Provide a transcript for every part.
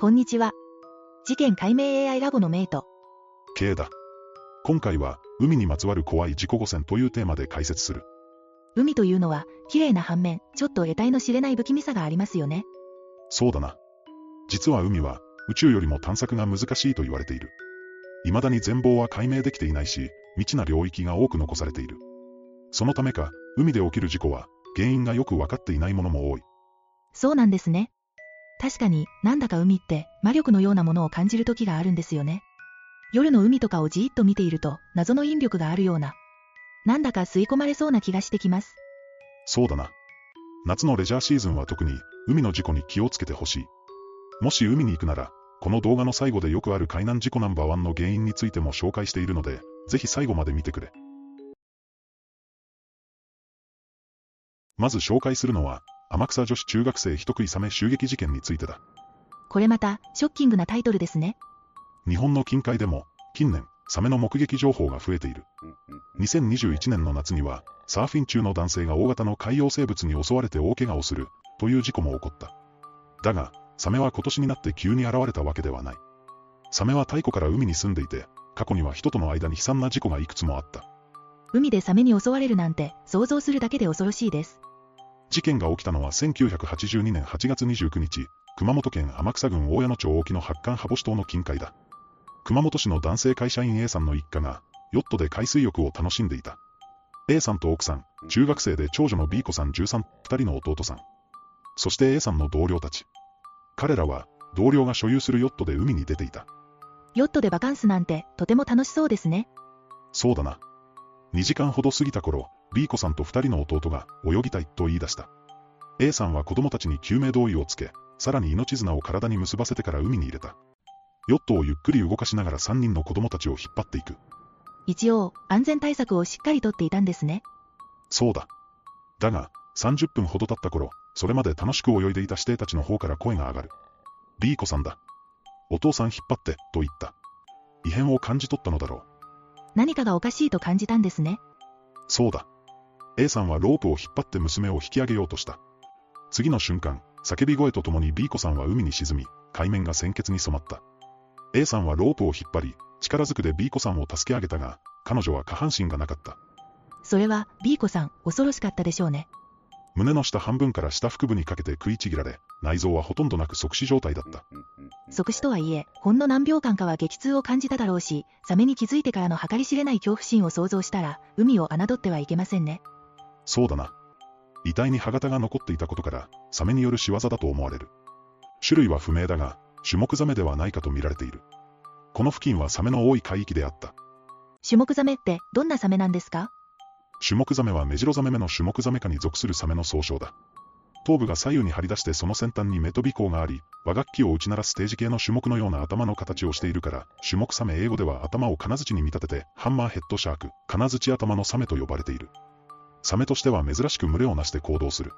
こんにちは。事件解明 AI ラボのメイト。K だ。今回は、海にまつわる怖い事故汚染というテーマで解説する。海というのは、綺麗な反面、ちょっと得体の知れない不気味さがありますよね。そうだな。実は海は、宇宙よりも探索が難しいと言われている。未だに全貌は解明できていないし、未知な領域が多く残されている。そのためか、海で起きる事故は、原因がよく分かっていないものも多い。そうなんですね。確かに、なんだか海って、魔力のようなものを感じる時があるんですよね。夜の海とかをじーっと見ていると、謎の引力があるような。なんだか吸い込まれそうな気がしてきます。そうだな。夏のレジャーシーズンは特に、海の事故に気をつけてほしい。もし海に行くなら、この動画の最後でよくある海難事故ナンバーワンの原因についても紹介しているので、ぜひ最後まで見てくれ。まず紹介するのは、天草女子中学生人食いサメ襲撃事件についてだ。これまた、ショッキングなタイトルですね。日本の近海でも、近年、サメの目撃情報が増えている。2021年の夏には、サーフィン中の男性が大型の海洋生物に襲われて大怪我をする、という事故も起こった。だが、サメは今年になって急に現れたわけではない。サメは太古から海に住んでいて、過去には人との間に悲惨な事故がいくつもあった。海でサメに襲われるなんて、想像するだけで恐ろしいです。事件が起きたのは1982年8月29日、熊本県天草郡大矢野町沖の八冠羽星島の近海だ。熊本市の男性会社員 A さんの一家が、ヨットで海水浴を楽しんでいた。A さんと奥さん、中学生で長女の B 子さん13、二人の弟さん。そして A さんの同僚たち。彼らは、同僚が所有するヨットで海に出ていた。ヨットでバカンスなんて、とても楽しそうですね。そうだな。2時間ほど過ぎた頃、B 子さんと2人の弟が泳ぎたいと言い出した。A さんは子供たちに救命胴衣をつけ、さらに命綱を体に結ばせてから海に入れた。ヨットをゆっくり動かしながら3人の子供たちを引っ張っていく。一応、安全対策をしっかりとっていたんですね。そうだ。だが、30分ほど経った頃、それまで楽しく泳いでいた指定たちの方から声が上がる。B 子さんだ。お父さん引っ張って、と言った。異変を感じ取ったのだろう。何かがおかしいと感じたんですね。そうだ。A さんはロープを引っ張って娘を引き上げようとした。次の瞬間、叫び声とともに B 子さんは海に沈み、海面が鮮血に染まった。A さんはロープを引っ張り、力ずくで B 子さんを助け上げたが、彼女は下半身がなかった。それは、B 子さん、恐ろしかったでしょうね。胸の下半分から下腹部にかけて食いちぎられ、内臓はほとんどなく即死状態だった。即死とはいえ、ほんの何秒間かは激痛を感じただろうし、サメに気づいてからの計り知れない恐怖心を想像したら、海を侮ってはいけませんね。そうだな。遺体に歯型が残っていたことから、サメによる仕業だと思われる。種類は不明だが、種目ザメではないかと見られている。この付近はサメの多い海域であった。種目ザメって、どんなサメなんですか？種目ザメはメジロザメ目の種目ザメ科に属するサメの総称だ。頭部が左右に張り出してその先端に目飛び口があり、和楽器を打ち鳴らす定時系の種目のような頭の形をしているから、種目サメ英語では頭を金槌に見立てて、ハンマーヘッドシャーク、金槌頭のサメと呼ばれている。サメとしては珍しく群れをなして行動する。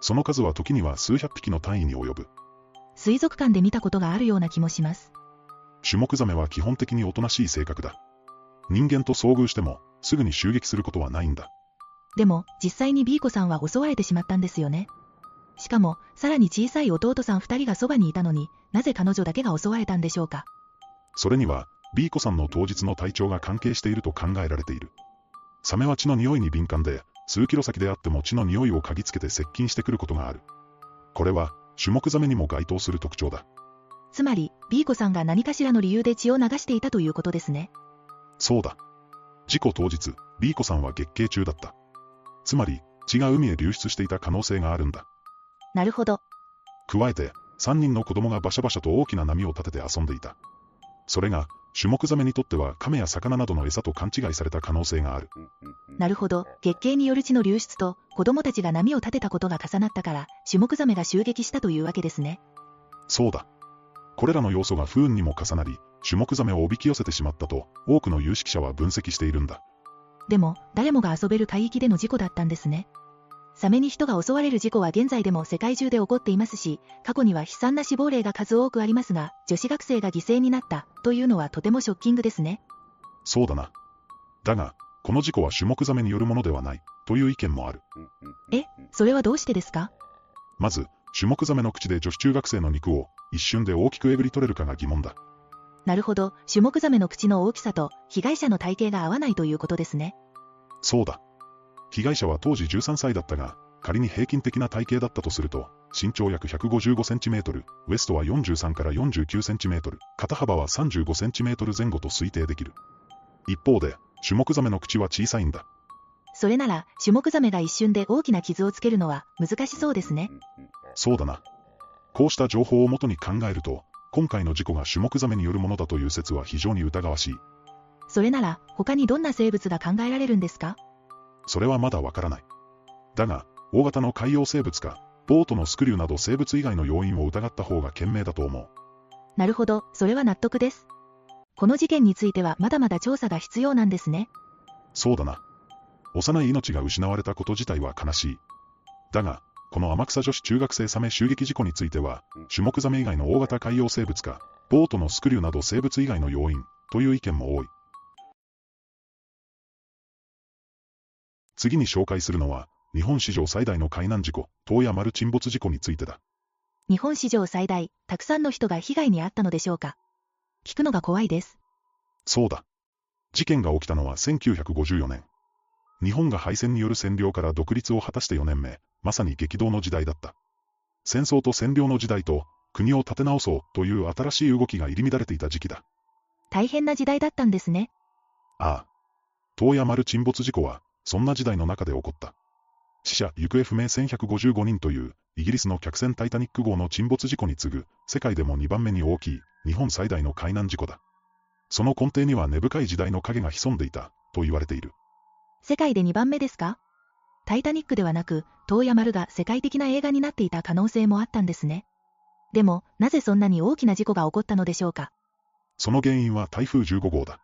その数は時には数百匹の単位に及ぶ。水族館で見たことがあるような気もします。種目ザメは基本的におとなしい性格だ。人間と遭遇しても、すぐに襲撃することはないんだ。でも、実際に B 子さんは襲われてしまったんですよね。しかも、さらに小さい弟さん二人がそばにいたのになぜ彼女だけが襲われたんでしょうか。それには、B 子さんの当日の体調が関係していると考えられている。サメは血の匂いに敏感で、数キロ先であっても血の匂いを嗅ぎつけて接近してくることがある。これは、種目ザメにも該当する特徴だ。つまり、B 子さんが何かしらの理由で血を流していたということですね。そうだ。事故当日、B 子さんは月経中だった。つまり、血が海へ流出していた可能性があるんだ。なるほど。加えて、3人の子供がバシャバシャと大きな波を立てて遊んでいた。それが、種目ザメにとっては亀や魚などの餌と勘違いされた可能性がある。なるほど。月経による血の流出と、子供たちが波を立てたことが重なったから、種目ザメが襲撃したというわけですね。そうだ。これらの要素が不運にも重なり、種目ザメをおびき寄せてしまったと、多くの有識者は分析しているんだ。でも、誰もが遊べる海域での事故だったんですね。サメに人が襲われる事故は現在でも世界中で起こっていますし、過去には悲惨な死亡例が数多くありますが、女子学生が犠牲になったというのはとてもショッキングですね。そうだな。だが、この事故は種目ザメによるものではない、という意見もある。え、それはどうしてですか？まず、種目ザメの口で女子中学生の肉を、一瞬で大きくえぐり取れるかが疑問だ。なるほど、シュモクザメの口の大きさと被害者の体型が合わないということですね。そうだ。被害者は当時13歳だったが、仮に平均的な体型だったとすると、身長約155センチメートル、ウエストは43から49センチメートル、肩幅は35センチメートル前後と推定できる。一方で、シュモクザメの口は小さいんだ。それなら、シュモクザメが一瞬で大きな傷をつけるのは難しそうですね。そうだな。こうした情報をもとに考えると、今回の事故がシュモクザメによるものだという説は非常に疑わしい。それなら、他にどんな生物が考えられるんですか？それはまだわからない。だが、大型の海洋生物か、ボートのスクリューなど生物以外の要因を疑った方が賢明だと思う。なるほど、それは納得です。この事件についてはまだまだ調査が必要なんですね。そうだな。幼い命が失われたこと自体は悲しい。だが、この天草女子中学生サメ襲撃事故については、種目ザメ以外の大型海洋生物か、ボートのスクリューなど生物以外の要因、という意見も多い。次に紹介するのは、日本史上最大の海難事故、東野丸沈没事故についてだ。日本史上最大、たくさんの人が被害に遭ったのでしょうか？聞くのが怖いです。そうだ。事件が起きたのは1954年。日本が敗戦による占領から独立を果たして4年目、まさに激動の時代だった。戦争と占領の時代と、国を立て直そうという新しい動きが入り乱れていた時期だ。大変な時代だったんですね。ああ。東野丸沈没事故は、そんな時代の中で起こった。死者・行方不明1155人という、イギリスの客船タイタニック号の沈没事故に次ぐ、世界でも2番目に大きい、日本最大の海難事故だ。その根底には根深い時代の影が潜んでいた、と言われている。世界で2番目ですか？タイタニックではなく、東野丸が世界的な映画になっていた可能性もあったんですね。でも、なぜそんなに大きな事故が起こったのでしょうか？その原因は台風15号だ。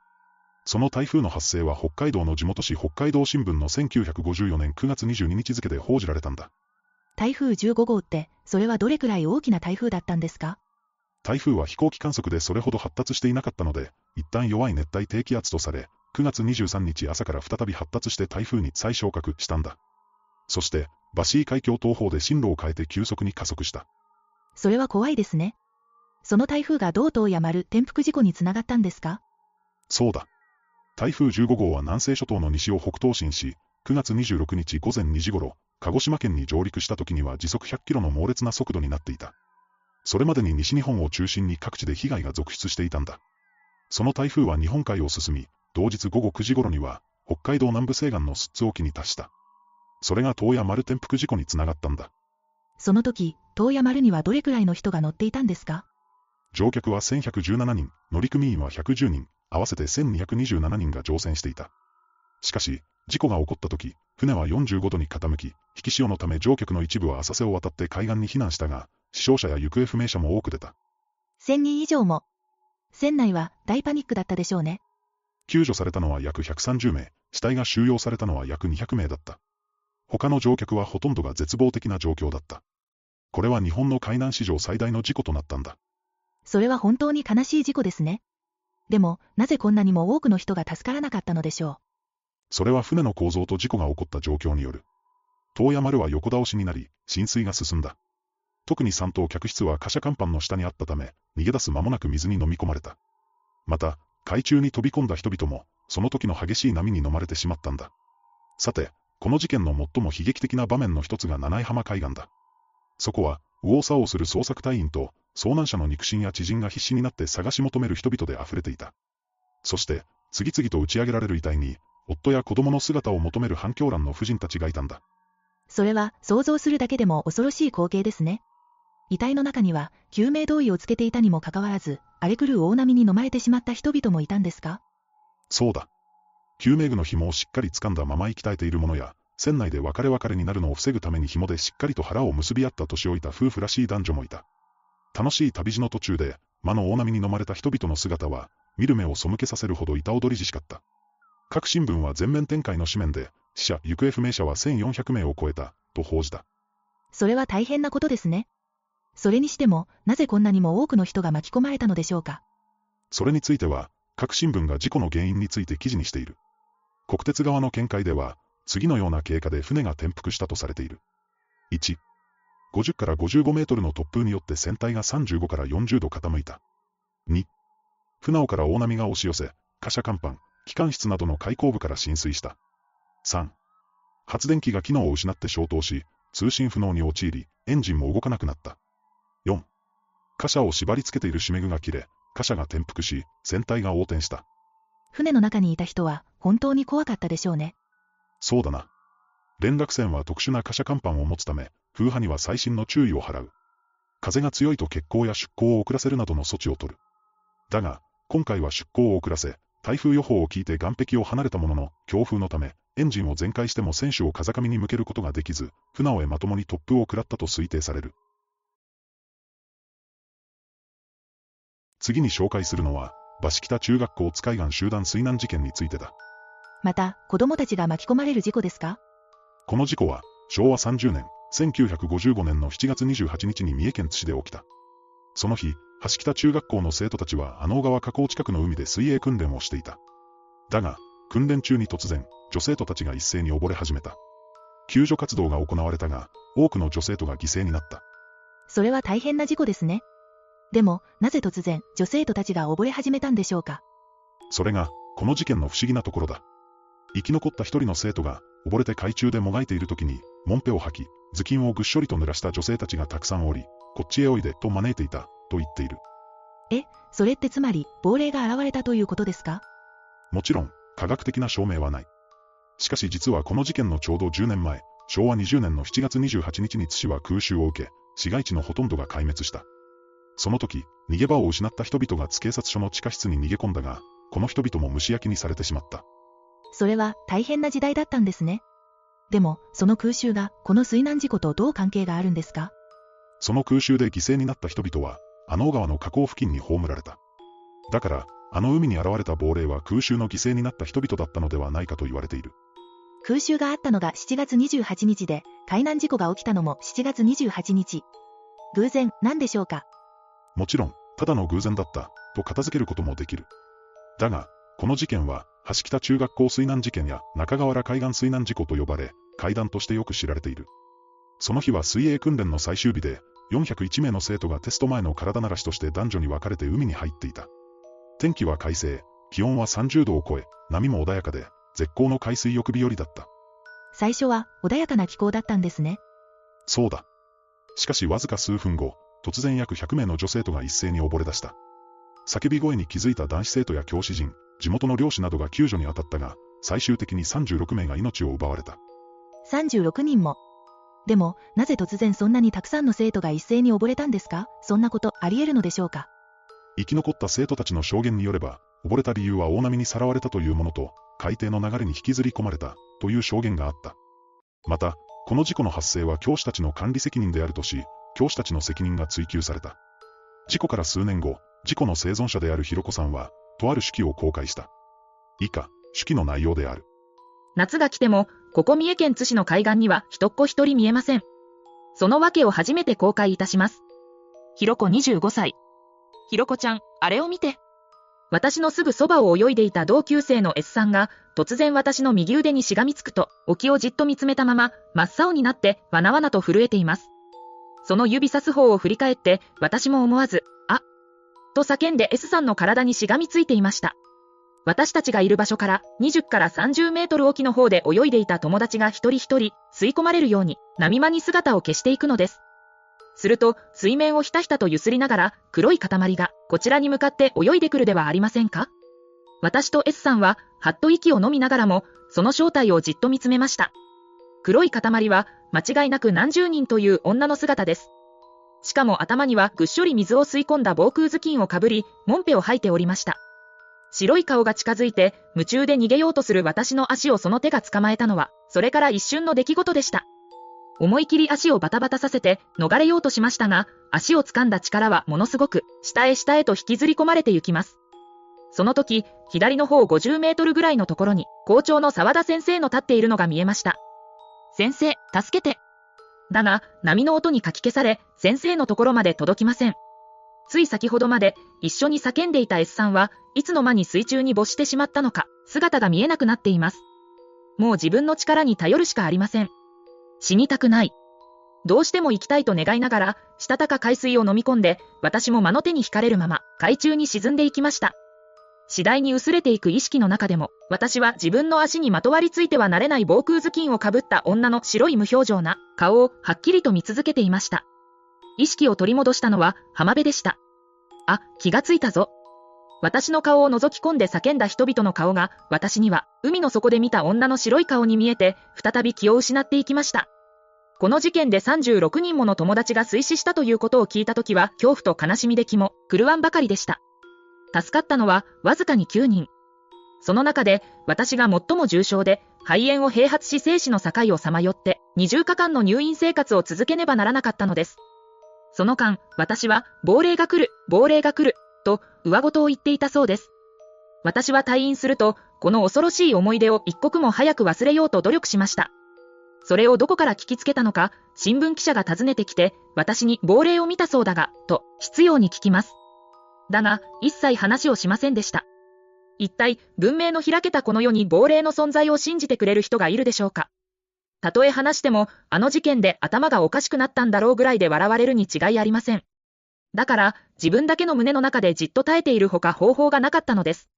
その台風の発生は北海道の地元紙北海道新聞の1954年9月22日付で報じられたんだ。台風15号って、それはどれくらい大きな台風だったんですか？台風は飛行機観測でそれほど発達していなかったので、一旦弱い熱帯低気圧とされ、9月23日朝から再び発達して台風に再昇格したんだ。そして、バシー海峡東方で進路を変えて急速に加速した。それは怖いですね。その台風が道東や丸転覆事故につながったんですか？そうだ。台風15号は南西諸島の西を北東進し、9月26日午前2時頃、鹿児島県に上陸した時には時速100キロの猛烈な速度になっていた。それまでに西日本を中心に各地で被害が続出していたんだ。その台風は日本海を進み、同日午後9時頃には、北海道南部西岸の寿津沖に達した。それが東野丸転覆事故につながったんだ。その時、東野丸にはどれくらいの人が乗っていたんですか？乗客は1117人、乗組員は110人、合わせて1227人が乗船していた。しかし、事故が起こった時、船は45度に傾き、引き潮のため乗客の一部は浅瀬を渡って海岸に避難したが、死傷者や行方不明者も多く出た。1000人以上も。船内は大パニックだったでしょうね。救助されたのは約130名、死体が収容されたのは約200名だった。他の乗客はほとんどが絶望的な状況だった。これは日本の海難史上最大の事故となったんだ。それは本当に悲しい事故ですね。でも、なぜこんなにも多くの人が助からなかったのでしょう？それは船の構造と事故が起こった状況による。東野丸は横倒しになり、浸水が進んだ。特に3等客室は貨車甲板の下にあったため、逃げ出す間もなく水に飲み込まれた。また、海中に飛び込んだ人々も、その時の激しい波に飲まれてしまったんだ。さて、この事件の最も悲劇的な場面の一つが七井浜海岸だ。そこは、右往左往する捜索隊員と、遭難者の肉親や知人が必死になって探し求める人々で溢れていた。そして、次々と打ち上げられる遺体に、夫や子供の姿を求める反響欄の婦人たちがいたんだ。それは、想像するだけでも恐ろしい光景ですね。遺体の中には、救命胴衣をつけていたにもかかわらず、荒れ狂う大波に飲まれてしまった人々もいたんですか？そうだ。救命具の紐をしっかり掴んだまま息絶えている者や、船内で別れ別れになるのを防ぐために紐でしっかりと腹を結び合った年老いた夫婦らしい男女もいた。楽しい旅路の途中で、魔の大波に飲まれた人々の姿は、見る目を背けさせるほど板踊りじしかった。各新聞は全面展開の紙面で、死者・行方不明者は1400名を超えた、と報じた。それは大変なことですね。それにしても、なぜこんなにも多くの人が巻き込まれたのでしょうか。それについては、各新聞が事故の原因について記事にしている。国鉄側の見解では、次のような経過で船が転覆したとされている。1、50から55メートルの突風によって船体が35から40度傾いた。2、船尾から大波が押し寄せ、貨車甲板、機関室などの開口部から浸水した。3、発電機が機能を失って消灯し、通信不能に陥り、エンジンも動かなくなった。4、貨車を縛り付けている締め具が切れ、貨車が転覆し、船体が横転した。船の中にいた人は本当に怖かったでしょうね。そうだな。連絡船は特殊な貨車甲板を持つため、風波には細心の注意を払う。風が強いと欠航や出航を遅らせるなどの措置を取る。だが、今回は出航を遅らせ、台風予報を聞いて岸壁を離れたものの、強風のため、エンジンを全開しても船首を風上に向けることができず、船尾へまともに突風を食らったと推定される。次に紹介するのは、橋北中学校使い岸集団水難事件についてだ。また、子供たちが巻き込まれる事故ですか？この事故は、昭和30年、1955年の7月28日に三重県津市で起きた。その日、橋北中学校の生徒たちは阿能川河口近くの海で水泳訓練をしていた。だが、訓練中に突然、女生徒たちが一斉に溺れ始めた。救助活動が行われたが、多くの女生徒が犠牲になった。それは大変な事故ですね。でも、なぜ突然、女生徒たちが溺れ始めたんでしょうか？それが、この事件の不思議なところだ。生き残った一人の生徒が、溺れて海中でもがいている時に、もんぺを吐き、頭巾をぐっしょりと濡らした女性たちがたくさんおり、こっちへおいで、と招いていた、と言っている。え、それってつまり、亡霊が現れたということですか？もちろん、科学的な証明はない。しかし実はこの事件のちょうど10年前、昭和20年の7月28日に津市は空襲を受け、市街地のほとんどが壊滅した。その時、逃げ場を失った人々が津警察署の地下室に逃げ込んだが、この人々も蒸し焼きにされてしまった。それは大変な時代だったんですね。でも、その空襲がこの水難事故とどう関係があるんですか？その空襲で犠牲になった人々は、阿能川の河口付近に葬られた。だから、あの海に現れた亡霊は空襲の犠牲になった人々だったのではないかと言われている。空襲があったのが7月28日で、海難事故が起きたのも7月28日。偶然、なんでしょうか？もちろん、ただの偶然だった、と片付けることもできる。だが、この事件は、橋北中学校水難事件や中川原海岸水難事故と呼ばれ、階段としてよく知られている。その日は水泳訓練の最終日で、401名の生徒がテスト前の体慣らしとして男女に分かれて海に入っていた。天気は快晴、気温は30度を超え、波も穏やかで、絶好の海水浴日和だった。最初は穏やかな気候だったんですね。そうだ。しかしわずか数分後、突然約100名の女生徒が一斉に溺れ出した。叫び声に気づいた男子生徒や教師陣、地元の漁師などが救助に当たったが、最終的に36名が命を奪われた。36人も。でも、なぜ突然そんなにたくさんの生徒が一斉に溺れたんですか？そんなことあり得るのでしょうか？生き残った生徒たちの証言によれば、溺れた理由は大波にさらわれたというものと、海底の流れに引きずり込まれた、という証言があった。また、この事故の発生は教師たちの管理責任であるとし、教師たちの責任が追及された。事故から数年後、事故の生存者であるひろこさんは、とある手記を公開した。以下、手記の内容である。夏が来ても、ここ三重県津市の海岸には人っ子一人見えません。その訳を初めて公開いたします。ひろこ25歳。ひろこちゃん、あれを見て。私のすぐそばを泳いでいた同級生の S さんが、突然私の右腕にしがみつくと、沖をじっと見つめたまま、真っ青になって、わなわなと震えています。その指さす方を振り返って、私も思わず、と叫んで S さんの体にしがみついていました。私たちがいる場所から20から30メートル沖の方で泳いでいた友達が一人一人吸い込まれるように波間に姿を消していくのです。すると、水面をひたひたと揺すりながら、黒い塊が、こちらに向かって泳いでくるではありませんか？私と S さんは、はっと息を飲みながらも、その正体をじっと見つめました。黒い塊は、間違いなく何十人という女の姿です。しかも頭にはぐっしょり水を吸い込んだ防空頭巾をかぶり、もんぺを吐いておりました。白い顔が近づいて、夢中で逃げようとする私の足をその手が捕まえたのは、それから一瞬の出来事でした。思い切り足をバタバタさせて逃れようとしましたが、足を掴んだ力はものすごく、下へ下へと引きずり込まれて行きます。その時、左の方50メートルぐらいのところに、校長の沢田先生の立っているのが見えました。先生、助けて。だが、波の音にかき消され、先生のところまで届きません。つい先ほどまで、一緒に叫んでいた S さんは、いつの間に水中に没してしまったのか、姿が見えなくなっています。もう自分の力に頼るしかありません。死にたくない。どうしても行きたいと願いながら、したたか海水を飲み込んで、私も間の手に惹かれるまま、海中に沈んでいきました。次第に薄れていく意識の中でも、私は自分の足にまとわりついてはなれない防空頭巾をかぶった女の白い無表情な顔をはっきりと見続けていました。意識を取り戻したのは浜辺でした。あ、気がついたぞ。私の顔を覗き込んで叫んだ人々の顔が、私には海の底で見た女の白い顔に見えて、再び気を失っていきました。この事件で36人もの友達が水死したということを聞いたときは、恐怖と悲しみで気も狂わんばかりでした。助かったのはわずかに9人。その中で私が最も重症で肺炎を併発し生死の境をさまよって20日間の入院生活を続けねばならなかったのです。その間、私は亡霊が来る、亡霊が来る、と上ごとを言っていたそうです。私は退院すると、この恐ろしい思い出を一刻も早く忘れようと努力しました。それをどこから聞きつけたのか、新聞記者が訪ねてきて、私に亡霊を見たそうだが、と、必要に聞きます。だが、一切話をしませんでした。一体、文明の開けたこの世に亡霊の存在を信じてくれる人がいるでしょうかたとえ話しても、あの事件で頭がおかしくなったんだろうぐらいで笑われるに違いありません。だから、自分だけの胸の中でじっと耐えているほか方法がなかったのです。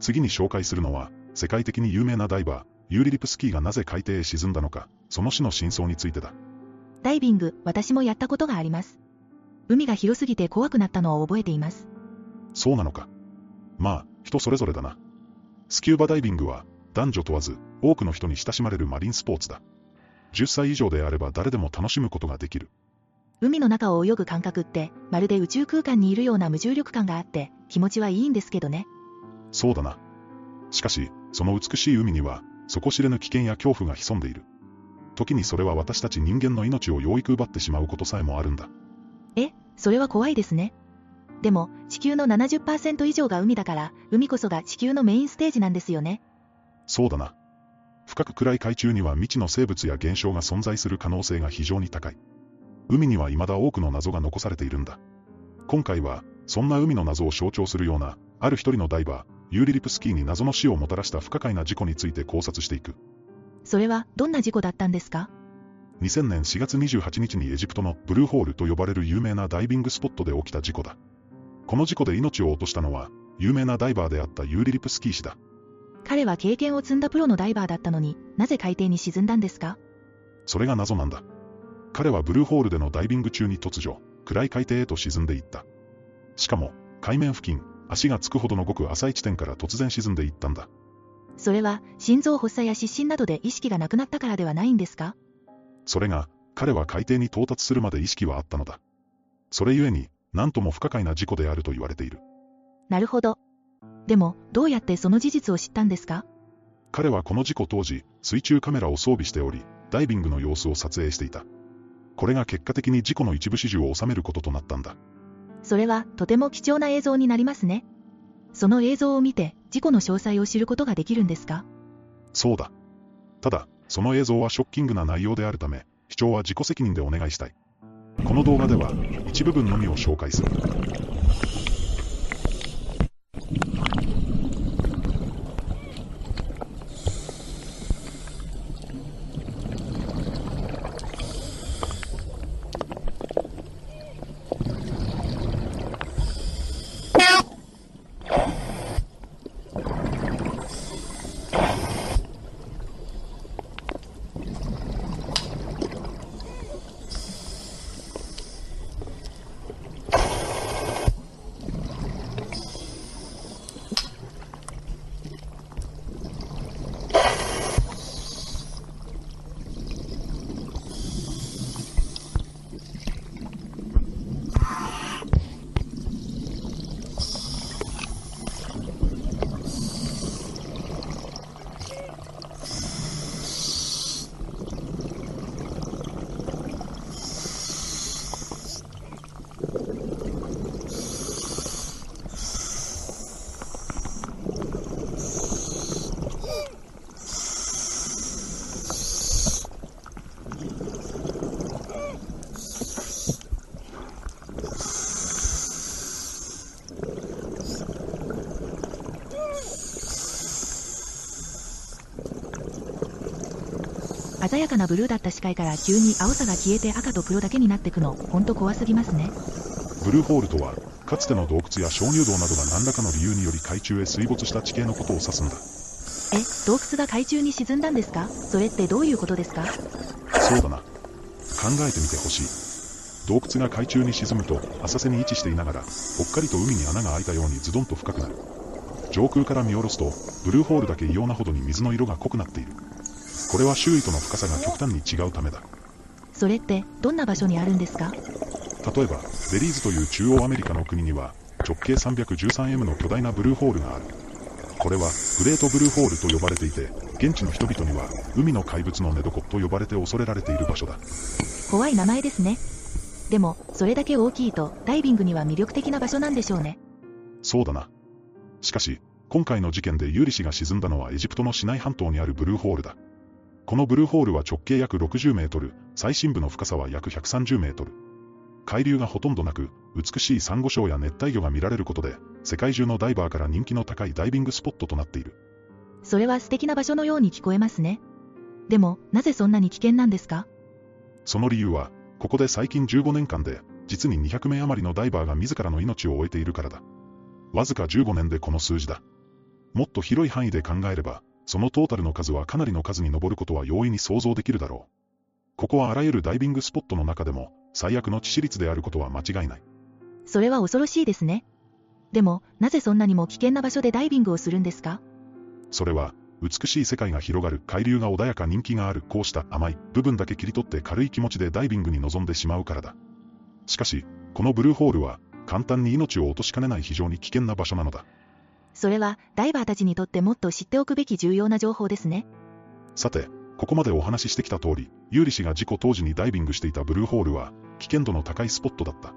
次に紹介するのは、世界的に有名なダイバー、ユーリリプスキーがなぜ海底へ沈んだのか、その死の真相についてだ。ダイビング、私もやったことがあります。海が広すぎて怖くなったのを覚えています。そうなのか。まあ、人それぞれだな。スキューバダイビングは、男女問わず、多くの人に親しまれるマリンスポーツだ。10歳以上であれば誰でも楽しむことができる。海の中を泳ぐ感覚って、まるで宇宙空間にいるような無重力感があって、気持ちはいいんですけどね。そうだな。しかし、その美しい海には、底知れぬ危険や恐怖が潜んでいる。時にそれは私たち人間の命を養育奪ってしまうことさえもあるんだ。え、それは怖いですね。でも、地球の70%以上が海だから、海こそが地球のメインステージなんですよね。そうだな。深く暗い海中には未知の生物や現象が存在する可能性が非常に高い。海には未だ多くの謎が残されているんだ。今回は、そんな海の謎を象徴するような、ある一人のダイバー、ユーリリプスキーに謎の死をもたらした不可解な事故について考察していく。それはどんな事故だったんですか？2000年4月28日にエジプトのブルーホールと呼ばれる有名なダイビングスポットで起きた事故だ。この事故で命を落としたのは、有名なダイバーであったユーリリプスキー氏だ。彼は経験を積んだプロのダイバーだったのになぜ海底に沈んだんですか？それが謎なんだ。彼はブルーホールでのダイビング中に突如、暗い海底へと沈んでいった。しかも、海面付近、足がつくほどのごく浅い地点から突然沈んでいったんだ。それは心臓発作や失神などで意識がなくなったからではないんですか？それが、彼は海底に到達するまで意識はあったのだ。それゆえに、何とも不可解な事故であると言われている。なるほど。でも、どうやってその事実を知ったんですか？彼はこの事故当時、水中カメラを装備しており、ダイビングの様子を撮影していた。これが結果的に事故の一部始終を収めることとなったんだ。それは、とても貴重な映像になりますね。その映像を見て、事故の詳細を知ることができるんですか？そうだ。ただ、その映像はショッキングな内容であるため、視聴は自己責任でお願いしたい。この動画では、一部分のみを紹介する。鮮やかなブルーだった視界から急に青さが消えて赤と黒だけになってくの、ほんと怖すぎますね。ブルーホールとは、かつての洞窟や鍾乳洞などが何らかの理由により海中へ水没した地形のことを指すんだ。え、洞窟が海中に沈んだんですか？それってどういうことですか？そうだな。考えてみてほしい。洞窟が海中に沈むと浅瀬に位置していながら、ぽっかりと海に穴が開いたようにズドンと深くなる。上空から見下ろすと、ブルーホールだけ異様なほどに水の色が濃くなっている。これは周囲との深さが極端に違うためだ。それって、どんな場所にあるんですか？例えば、ベリーズという中央アメリカの国には、直径 313M の巨大なブルーホールがある。これは、グレートブルーホールと呼ばれていて、現地の人々には、海の怪物の寝床と呼ばれて恐れられている場所だ。怖い名前ですね。でも、それだけ大きいと、ダイビングには魅力的な場所なんでしょうね。そうだな。しかし、今回の事件でユーリ氏が沈んだのはエジプトのシナイ半島にあるブルーホールだ。このブルーホールは直径約60メートル、最深部の深さは約130メートル。海流がほとんどなく、美しいサンゴ礁や熱帯魚が見られることで、世界中のダイバーから人気の高いダイビングスポットとなっている。それは素敵な場所のように聞こえますね。でも、なぜそんなに危険なんですか？その理由は、ここで最近15年間で、実に200名余りのダイバーが自らの命を終えているからだ。わずか15年でこの数字だ。もっと広い範囲で考えれば、そのトータルの数はかなりの数に上ることは容易に想像できるだろう。ここはあらゆるダイビングスポットの中でも、最悪の致死率であることは間違いない。それは恐ろしいですね。でも、なぜそんなにも危険な場所でダイビングをするんですか？それは、美しい世界が広がる海流が穏やか人気があるこうした甘い部分だけ切り取って軽い気持ちでダイビングに臨んでしまうからだ。しかし、このブルーホールは、簡単に命を落としかねない非常に危険な場所なのだ。それは、ダイバーたちにとってもっと知っておくべき重要な情報ですね。さて、ここまでお話ししてきた通り、ユーリ氏が事故当時にダイビングしていたブルーホールは、危険度の高いスポットだった。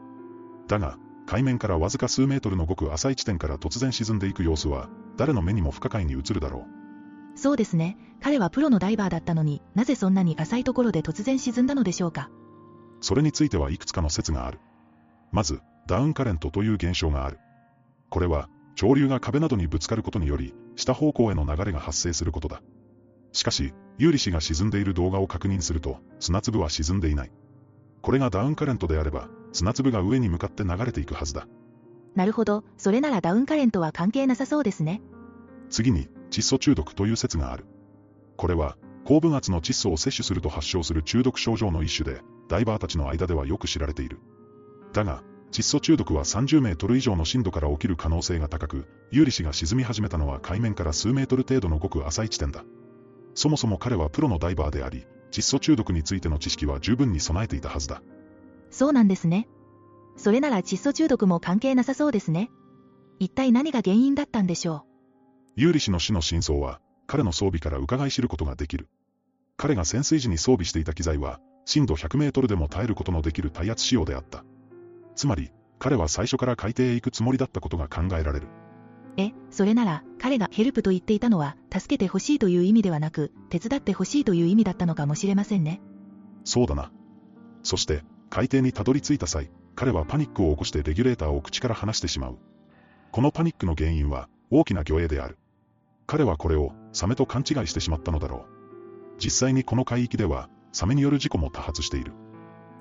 だが、海面からわずか数メートルのごく浅い地点から突然沈んでいく様子は、誰の目にも不可解に映るだろう。そうですね。彼はプロのダイバーだったのになぜそんなに浅いところで突然沈んだのでしょうか。それについてはいくつかの説がある。まず、ダウンカレントという現象がある。これは、潮流が壁などにぶつかることにより、下方向への流れが発生することだ。しかし、ユーリ氏が沈んでいる動画を確認すると、砂粒は沈んでいない。これがダウンカレントであれば、砂粒が上に向かって流れていくはずだ。なるほど、それならダウンカレントは関係なさそうですね。次に、窒素中毒という説がある。これは、高分圧の窒素を摂取すると発症する中毒症状の一種で、ダイバーたちの間ではよく知られている。だが、窒素中毒は30メートル以上の深度から起きる可能性が高く、ユーリ氏が沈み始めたのは海面から数メートル程度のごく浅い地点だ。そもそも彼はプロのダイバーであり、窒素中毒についての知識は十分に備えていたはずだ。そうなんですね。それなら窒素中毒も関係なさそうですね。一体何が原因だったんでしょユーリ氏の死の真相は、彼の装備から伺い知ることができる。彼が潜水時に装備していた機材は、深度100メートルでも耐えることのできる耐圧仕様であった。つまり、彼は最初から海底へ行くつもりだったことが考えられる。う。え、それなら、彼がヘルプと言っていたのは、助けてほしいという意味ではなく、手伝ってほしいという意味だったのかもしれませんね。そうだな。そして、海底にたどり着いた際、彼はパニックを起こしてレギュレーターを口から離してしまう。このパニックの原因は、大きな魚影である。彼はこれを、サメと勘違いしてしまったのだろう。実際にこの海域では、サメによる事故も多発している。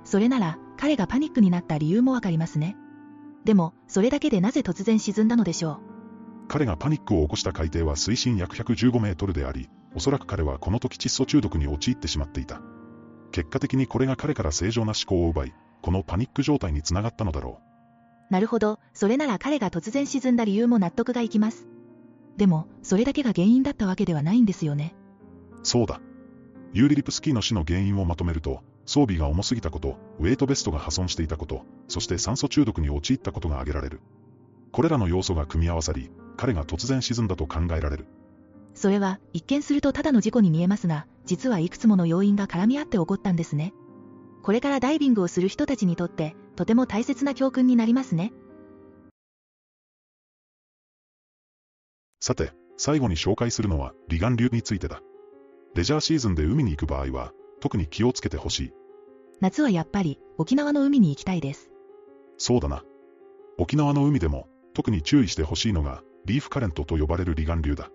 それなら、彼がパニックになった理由もわかりますね。でも、それだけでなぜ突然沈んだのでしょ彼がパニックを起こした海底は水深約115メートルであり、おそらく彼はこの時窒素中毒に陥ってしまっていた。結果的にこれが彼から正常な思考を奪い、このパニック状態につながったのだろう。なるほど、それなら彼が突然沈んだ理由も納得がいきます。でも、それだけが原因だったわけではないんですよね。そうだ。ユーリ・リプスキーの死の原因をまとめると、装備が重すぎたこと、ウェイトベストが破損していたこと、そして酸素中毒に陥ったことが挙げられる。これらの要素が組み合わさり、彼が突然沈んだと考えられる。それは、一見するとただの事故に見えますが、実はいくつもの要因が絡み合って起こったんですね。これからダイビングをする人たちにとって、とても大切な教訓になりますね。さて、最後に紹介するのは、離岸流についてだ。レジャーシーズンで海に行く場合は、特に気をつけてほしい。夏はやっぱり、沖縄の海に行きたいです。そうだな。沖縄の海でも、特に注意してほしいのが、リーフカレントと呼ばれる離岸流だ。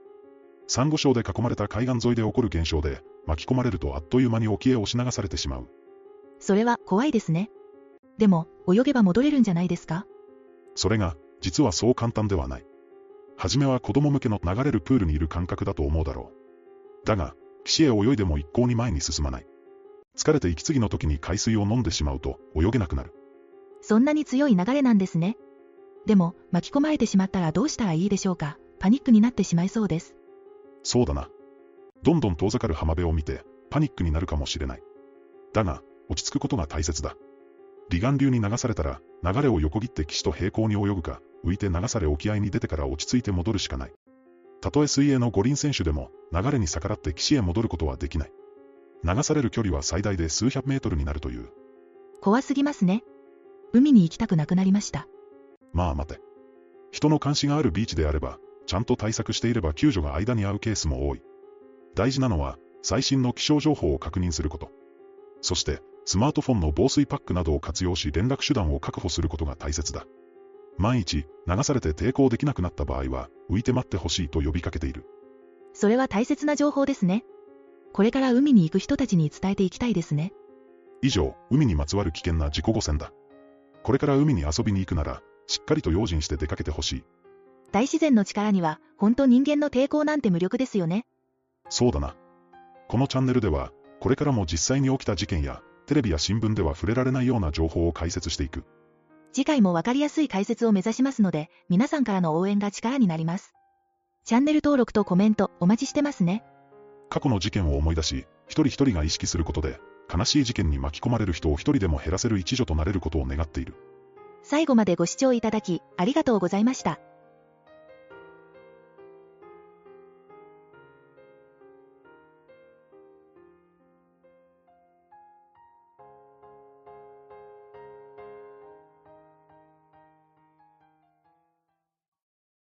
サンゴ礁で囲まれた海岸沿いで起こる現象で、巻き込まれるとあっという間に沖へ押し流されてしまう。それは怖いですね。でも、泳げば戻れるんじゃないですか？それが、実はそう簡単ではない。はじめは子供向けの流れるプールにいる感覚だと思うだろう。だが、岸へ泳いでも一向に前に進まない。疲れて息継ぎの時に海水を飲んでしまうと泳げなくなる。そんなに強い流れなんですね。でも、巻き込まれてしまったらどうしたらいいでしょうかパニックになってしまいそうです。そうだな。どんどん遠ざかる浜辺を見て、パニックになるかもしれない。だが、落ち着くことが大切だ。離岸流に流されたら、流れを横切って岸と平行に泳ぐか、浮いて流され沖合に出てから落ち着いて戻るしかない。たとえ水泳の五輪選手でも、流れに逆らって岸へ戻ることはできない。流される距離は最大で数百メートルになるという。怖すぎますね。海に行きたくなくなりました。まあ待て。人の監視があるビーチであれば、ちゃんと対策していれば救助が間に合うケースも多い。大事なのは、最新の気象情報を確認すること。そして、スマートフォンの防水パックなどを活用し連絡手段を確保することが大切だ。万一、流されて抵抗できなくなった場合は、浮いて待ってほしいと呼びかけている。それは大切な情報ですね。これから海に行く人たちに伝えていきたいですね。以上、海にまつわる危険な事故誤船だ。これから海に遊びに行くなら、しっかりと用心して出かけてほしい。大自然の力には、本当人間の抵抗なんて無力ですよね。そうだな。このチャンネルでは、これからも実際に起きた事件や、テレビや新聞では触れられないような情報を解説していく。次回もわかりやすい解説を目指しますので、皆さんからの応援が力になります。チャンネル登録とコメントお待ちしてますね。過去の事件を思い出し、一人一人が意識することで、悲しい事件に巻き込まれる人を一人でも減らせる一助となれることを願っている。最後までご視聴いただき、ありがとうございました。